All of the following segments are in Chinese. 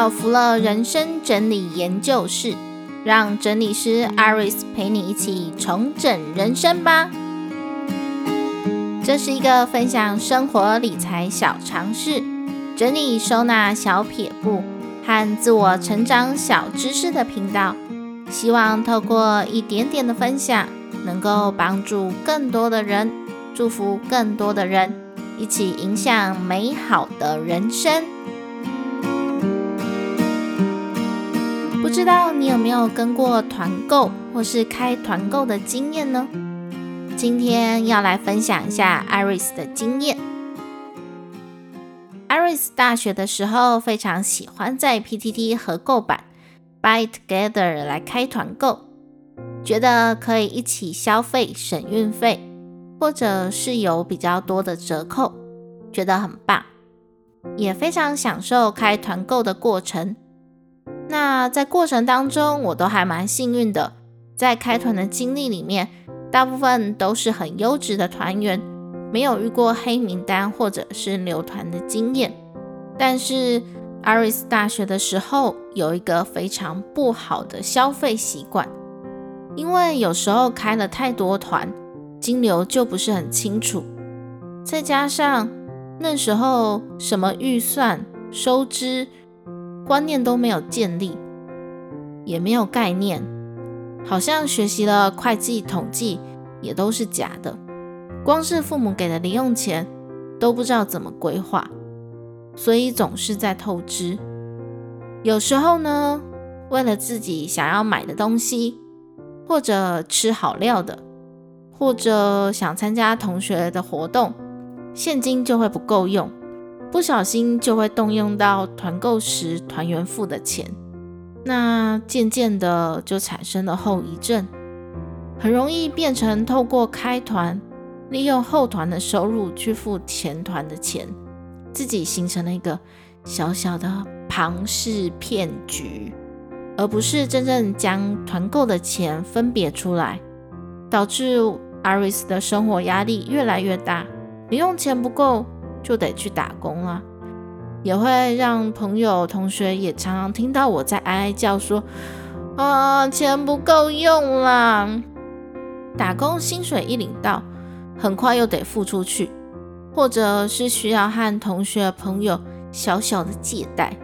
到福乐人生整理研究室，让整理师 Iris 陪你一起重整人生吧。这是一个分享生活理财小常识、整理收纳小撇步和自我成长小知识的频道。希望透过一点点的分享，能够帮助更多的人，祝福更多的人，一起影响美好的人生。知道你有没有跟过团购或是开团购的经验呢？今天要来分享一下 Iris 的经验。Iris 大学的时候非常喜欢在 PTT 合购版 Buy Together 来开团购，觉得可以一起消费省运费，或者是有比较多的折扣，觉得很棒，也非常享受开团购的过程。那在过程当中，我都还蛮幸运的，在开团的经历里面，大部分都是很优质的团员，没有遇过黑名单或者是留团的经验。但是阿瑞斯大学的时候有一个非常不好的消费习惯，因为有时候开了太多团，金流就不是很清楚，再加上那时候什么预算收支。观念都没有建立，也没有概念，好像学习了会计统计也都是假的。光是父母给的零用钱都不知道怎么规划，所以总是在透支。有时候呢，为了自己想要买的东西，或者吃好料的，或者想参加同学的活动，现金就会不够用。不小心就会动用到团购时团员付的钱，那渐渐的就产生了后遗症，很容易变成透过开团，利用后团的收入去付前团的钱，自己形成了一个小小的庞氏骗局，而不是真正将团购的钱分别出来，导致 Aris 的生活压力越来越大，零用钱不够。就得去打工了，也会让朋友、同学也常常听到我在哀哀叫说：“啊，钱不够用啦！”打工薪水一领到，很快又得付出去，或者是需要和同学、朋友小小的借贷，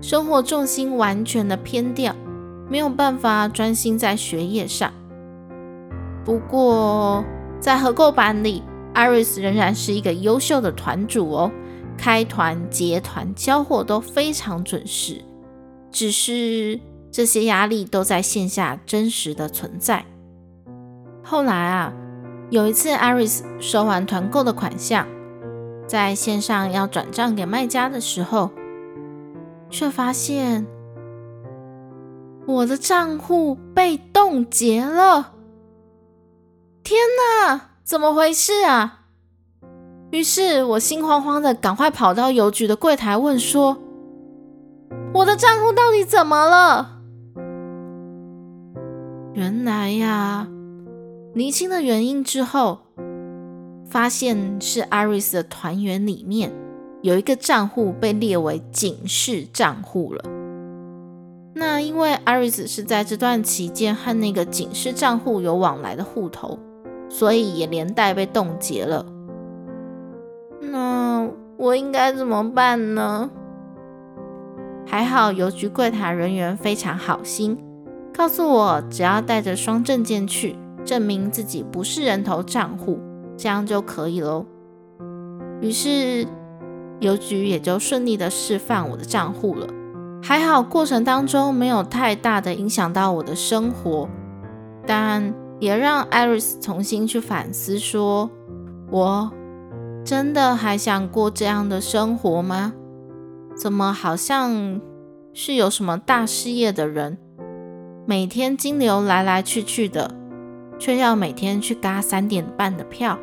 生活重心完全的偏掉，没有办法专心在学业上。不过在合购版里。Iris 仍然是一个优秀的团主哦，开团、结团、交货都非常准时。只是这些压力都在线下真实的存在。后来啊，有一次 Iris 收完团购的款项，在线上要转账给卖家的时候，却发现我的账户被冻结了。天哪！怎么回事啊？于是我心慌慌的，赶快跑到邮局的柜台问说：“我的账户到底怎么了？”原来呀，厘清了原因之后，发现是 Iris 的团员里面有一个账户被列为警示账户了。那因为 Iris 是在这段期间和那个警示账户有往来的户头。所以也连带被冻结了。那我应该怎么办呢？还好邮局柜台人员非常好心，告诉我只要带着双证件去，证明自己不是人头账户，这样就可以喽。于是邮局也就顺利的释放我的账户了。还好过程当中没有太大的影响到我的生活，但。也让 Iris 重新去反思：说我真的还想过这样的生活吗？怎么好像是有什么大事业的人，每天金流来来去去的，却要每天去搭三点半的票，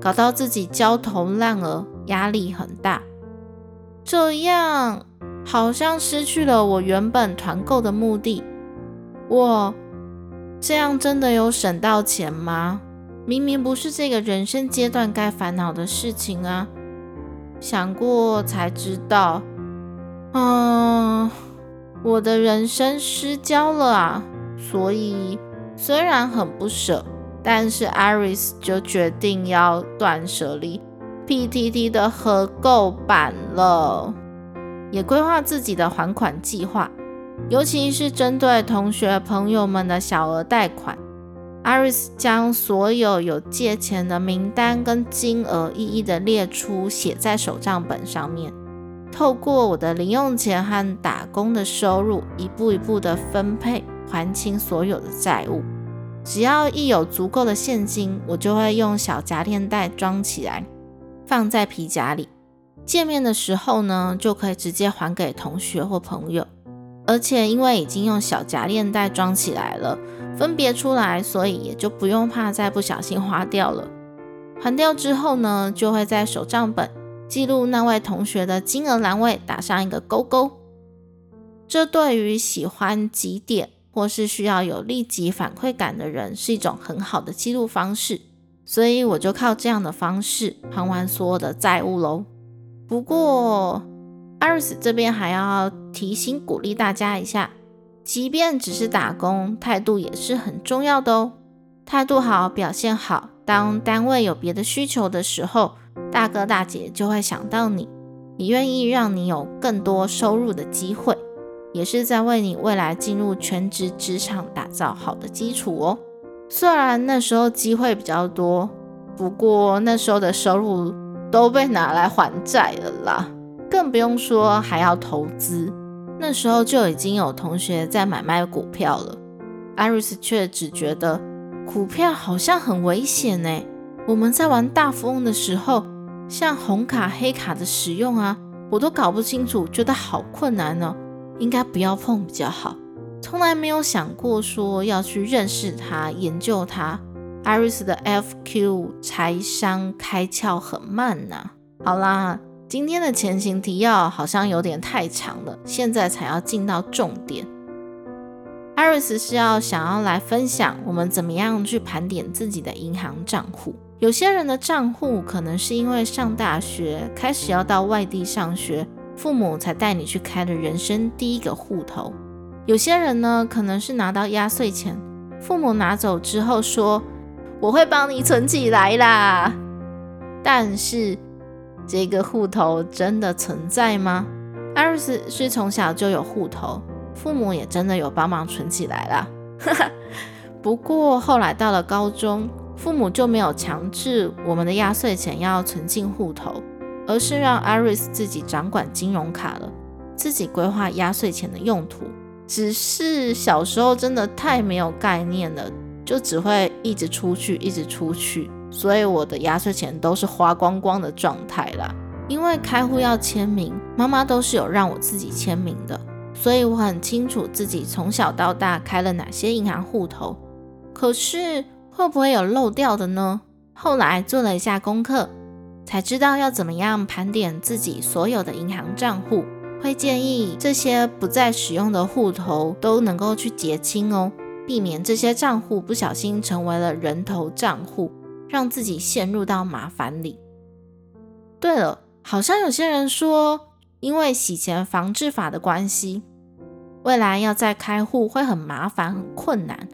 搞到自己焦头烂额，压力很大。这样好像失去了我原本团购的目的。我。这样真的有省到钱吗？明明不是这个人生阶段该烦恼的事情啊！想过才知道，嗯，我的人生失焦了啊！所以虽然很不舍，但是 Iris 就决定要断舍离 PTT 的合购版了，也规划自己的还款计划，尤其是针对同学朋友们的小额贷款。Iris 将所有有借钱的名单跟金额一一的列出，写在手账本上面。透过我的零用钱和打工的收入，一步一步的分配，还清所有的债务。只要一有足够的现金，我就会用小夹链袋装起来，放在皮夹里。见面的时候呢，就可以直接还给同学或朋友。而且因为已经用小夹链袋装起来了。分别出来，所以也就不用怕再不小心花掉了。还掉之后呢，就会在手账本记录那位同学的金额栏位打上一个勾勾。这对于喜欢积点或是需要有立即反馈感的人是一种很好的记录方式。所以我就靠这样的方式还完所有的债务喽。不过艾瑞斯这边还要提醒鼓励大家一下。即便只是打工，态度也是很重要的哦。态度好，表现好，当单位有别的需求的时候，大哥大姐就会想到你，也愿意让你有更多收入的机会，也是在为你未来进入全职职场打造好的基础哦。虽然那时候机会比较多，不过那时候的收入都被拿来还债了啦，更不用说还要投资。那时候就已经有同学在买卖股票了，艾瑞斯却只觉得股票好像很危险呢。我们在玩大富翁的时候，像红卡、黑卡的使用啊，我都搞不清楚，觉得好困难呢，应该不要碰比较好。从来没有想过说要去认识它、研究它。艾瑞斯的 FQ 财商开窍很慢呐。好啦。今天的前行提要好像有点太长了，现在才要进到重点。艾瑞斯是要想要来分享我们怎么样去盘点自己的银行账户。有些人的账户可能是因为上大学开始要到外地上学，父母才带你去开的人生第一个户头。有些人呢，可能是拿到压岁钱，父母拿走之后说：“我会帮你存起来啦。”但是。这个户头真的存在吗？艾瑞斯是从小就有户头，父母也真的有帮忙存起来了。不过后来到了高中，父母就没有强制我们的压岁钱要存进户头，而是让艾瑞斯自己掌管金融卡了，自己规划压岁钱的用途。只是小时候真的太没有概念了，就只会一直出去，一直出去。所以我的压岁钱都是花光光的状态啦。因为开户要签名，妈妈都是有让我自己签名的，所以我很清楚自己从小到大开了哪些银行户头。可是会不会有漏掉的呢？后来做了一下功课，才知道要怎么样盘点自己所有的银行账户。会建议这些不再使用的户头都能够去结清哦，避免这些账户不小心成为了人头账户。让自己陷入到麻烦里。对了，好像有些人说，因为洗钱防治法的关系，未来要再开户会很麻烦、很困难。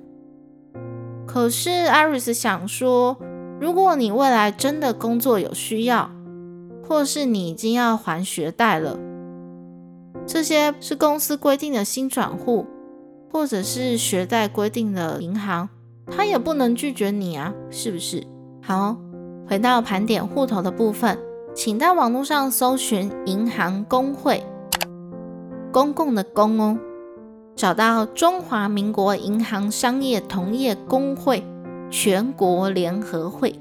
可是艾瑞斯想说，如果你未来真的工作有需要，或是你已经要还学贷了，这些是公司规定的新转户，或者是学贷规定的银行，他也不能拒绝你啊，是不是？好，回到盘点户头的部分，请在网络上搜寻“银行工会”，公共的公哦，找到中华民国银行商业同业工会全国联合会，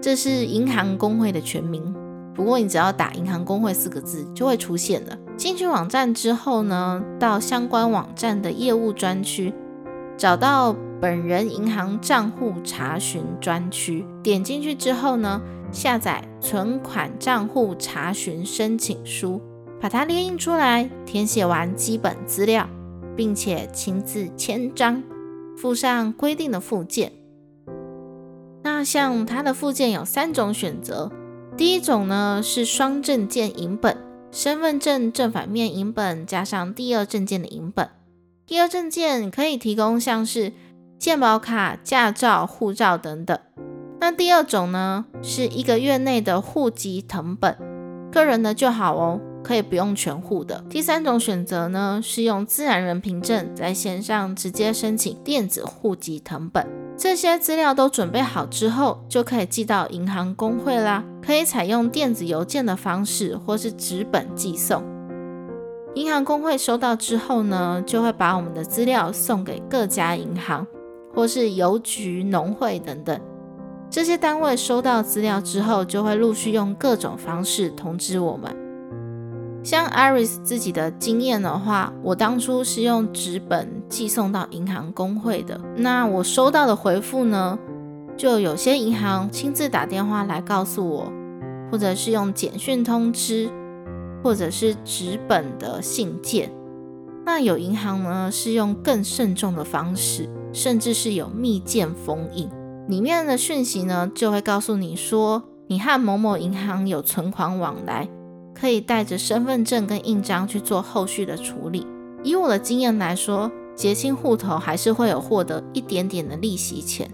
这是银行工会的全名。不过你只要打“银行工会”四个字就会出现了。进去网站之后呢，到相关网站的业务专区，找到。本人银行账户查询专区，点进去之后呢，下载存款账户查询申请书，把它列印出来，填写完基本资料，并且亲自签章，附上规定的附件。那像它的附件有三种选择，第一种呢是双证件影本，身份证正反面影本加上第二证件的影本。第二证件可以提供像是健保卡、驾照、护照等等。那第二种呢，是一个月内的户籍誊本，个人的就好哦，可以不用全户的。第三种选择呢，是用自然人凭证在线上直接申请电子户籍誊本。这些资料都准备好之后，就可以寄到银行工会啦。可以采用电子邮件的方式，或是纸本寄送。银行工会收到之后呢，就会把我们的资料送给各家银行，或是邮局、农会等等。这些单位收到资料之后，就会陆续用各种方式通知我们。像 Iris 自己的经验的话，我当初是用纸本寄送到银行工会的。那我收到的回复呢，就有些银行亲自打电话来告诉我，或者是用简讯通知。或者是纸本的信件，那有银行呢是用更慎重的方式，甚至是有密件封印，里面的讯息呢就会告诉你说，你和某某银行有存款往来，可以带着身份证跟印章去做后续的处理。以我的经验来说，结清户头还是会有获得一点点的利息钱，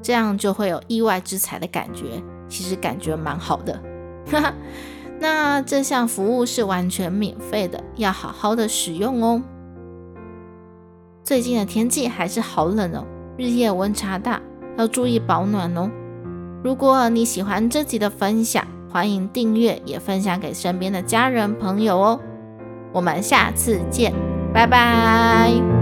这样就会有意外之财的感觉，其实感觉蛮好的，哈哈。那这项服务是完全免费的，要好好的使用哦。最近的天气还是好冷哦，日夜温差大，要注意保暖哦。如果你喜欢这集的分享，欢迎订阅，也分享给身边的家人朋友哦。我们下次见，拜拜。